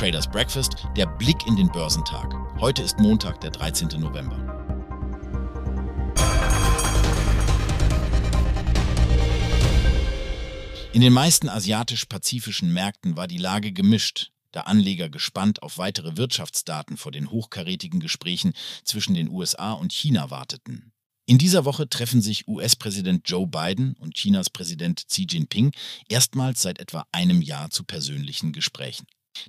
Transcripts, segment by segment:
Traders Breakfast, der Blick in den Börsentag. Heute ist Montag, der 13. November. In den meisten asiatisch-pazifischen Märkten war die Lage gemischt, da Anleger gespannt auf weitere Wirtschaftsdaten vor den hochkarätigen Gesprächen zwischen den USA und China warteten. In dieser Woche treffen sich US-Präsident Joe Biden und Chinas Präsident Xi Jinping erstmals seit etwa einem Jahr zu persönlichen Gesprächen.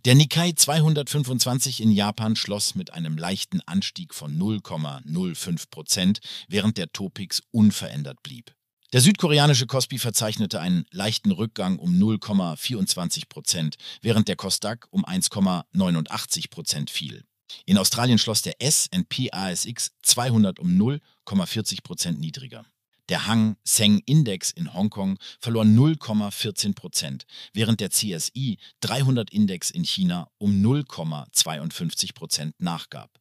Der Nikkei 225 in Japan schloss mit einem leichten Anstieg von 0,05 Prozent, während der Topix unverändert blieb. Der südkoreanische Kospi verzeichnete einen leichten Rückgang um 0,24 Prozent, während der Kosdaq um 1,89 Prozent fiel. In Australien schloss der S&P ASX 200 um 0,40 Prozent niedriger. Der Hang Seng Index in Hongkong verlor 0,14 Prozent, während der CSI 300 Index in China um 0,52 Prozent nachgab.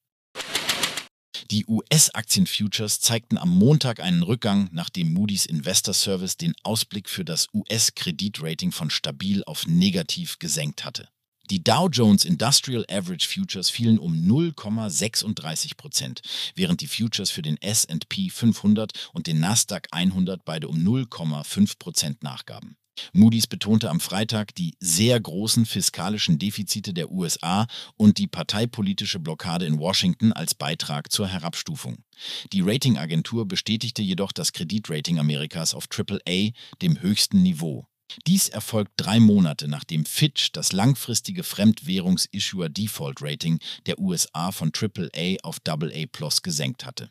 Die US-Aktienfutures zeigten am Montag einen Rückgang, nachdem Moody's Investor Service den Ausblick für das US-Kreditrating von stabil auf negativ gesenkt hatte. Die Dow Jones Industrial Average Futures fielen um 0,36 Prozent, während die Futures für den S&P 500 und den Nasdaq 100 beide um 0,5 Prozent nachgaben. Moody's betonte am Freitag die sehr großen fiskalischen Defizite der USA und die parteipolitische Blockade in Washington als Beitrag zur Herabstufung. Die Ratingagentur bestätigte jedoch das Kreditrating Amerikas auf AAA, dem höchsten Niveau. Dies erfolgt drei Monate nachdem Fitch das langfristige Fremdwährungs-Issuer-Default-Rating der USA von AAA auf AA Plus gesenkt hatte.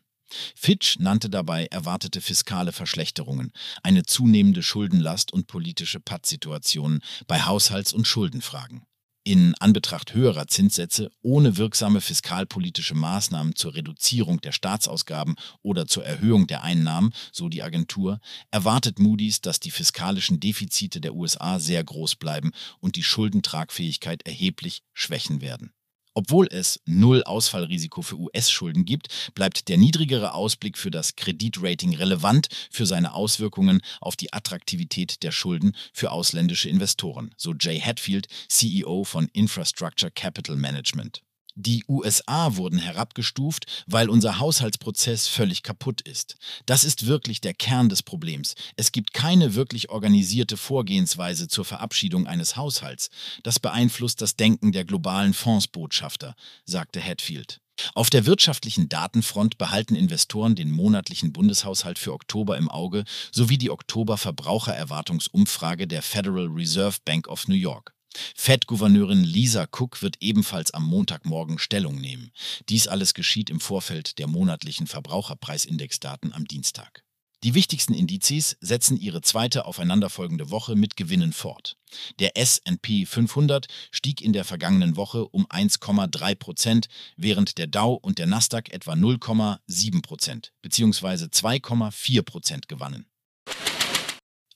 Fitch nannte dabei erwartete fiskale Verschlechterungen, eine zunehmende Schuldenlast und politische Pattsituationen bei Haushalts- und Schuldenfragen. In Anbetracht höherer Zinssätze ohne wirksame fiskalpolitische Maßnahmen zur Reduzierung der Staatsausgaben oder zur Erhöhung der Einnahmen, so die Agentur, erwartet Moody's, dass die fiskalischen Defizite der USA sehr groß bleiben und die Schuldentragfähigkeit erheblich schwächen werden. Obwohl es null Ausfallrisiko für US-Schulden gibt, bleibt der niedrigere Ausblick für das Kreditrating relevant für seine Auswirkungen auf die Attraktivität der Schulden für ausländische Investoren, so Jay Hatfield, CEO von Infrastructure Capital Management. Die USA wurden herabgestuft, weil unser Haushaltsprozess völlig kaputt ist. Das ist wirklich der Kern des Problems. Es gibt keine wirklich organisierte Vorgehensweise zur Verabschiedung eines Haushalts. Das beeinflusst das Denken der globalen Fondsbotschafter, sagte Hatfield. Auf der wirtschaftlichen Datenfront behalten Investoren den monatlichen Bundeshaushalt für Oktober im Auge sowie die Oktober-Verbrauchererwartungsumfrage der Federal Reserve Bank of New York. Fed-Gouverneurin Lisa Cook wird ebenfalls am Montagmorgen Stellung nehmen. Dies alles geschieht im Vorfeld der monatlichen Verbraucherpreisindexdaten am Dienstag. Die wichtigsten Indizes setzen ihre zweite aufeinanderfolgende Woche mit Gewinnen fort. Der S&P 500 stieg in der vergangenen Woche um 1,3 Prozent, während der Dow und der Nasdaq etwa 0,7 Prozent bzw. 2,4 Prozent gewannen.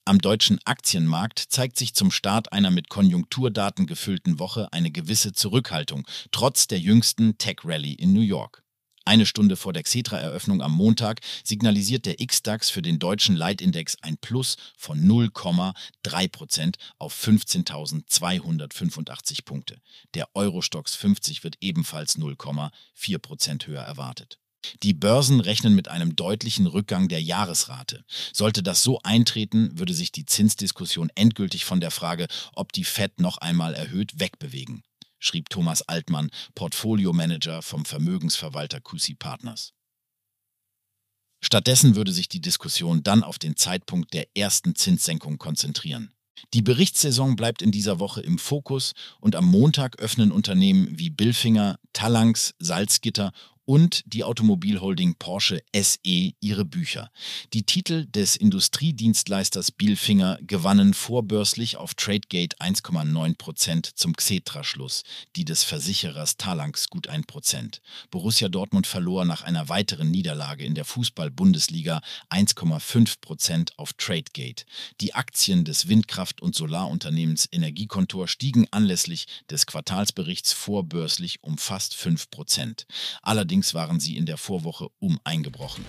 Am deutschen Aktienmarkt zeigt sich zum Start einer mit Konjunkturdaten gefüllten Woche eine gewisse Zurückhaltung, trotz der jüngsten Tech-Rally in New York. Eine Stunde vor der Xetra-Eröffnung am Montag signalisiert der X-DAX für den deutschen Leitindex ein Plus von 0,3 Prozent auf 15.285 Punkte. Der Eurostox 50 wird ebenfalls 0,4 Prozent höher erwartet. Die Börsen rechnen mit einem deutlichen Rückgang der Jahresrate. Sollte das so eintreten, würde sich die Zinsdiskussion endgültig von der Frage, ob die Fed noch einmal erhöht, wegbewegen, schrieb Thomas Altmann, Portfoliomanager vom Vermögensverwalter QC Partners. Stattdessen würde sich die Diskussion dann auf den Zeitpunkt der ersten Zinssenkung konzentrieren. Die Berichtssaison bleibt in dieser Woche im Fokus und am Montag öffnen Unternehmen wie Billfinger, Talanx, Salzgitter und die Automobilholding Porsche SE ihre Bücher. Die Titel des Industriedienstleisters Bielfinger gewannen vorbörslich auf Tradegate 1,9 Prozent zum Xetra-Schluss, die des Versicherers Talanx gut 1 Prozent. Borussia Dortmund verlor nach einer weiteren Niederlage in der Fußball-Bundesliga 1,5 Prozent auf Tradegate. Die Aktien des Windkraft- und Solarunternehmens Energiekontor stiegen anlässlich des Quartalsberichts vorbörslich um fast 5 Prozent. Allerdings Allerdings waren sie in der Vorwoche um eingebrochen.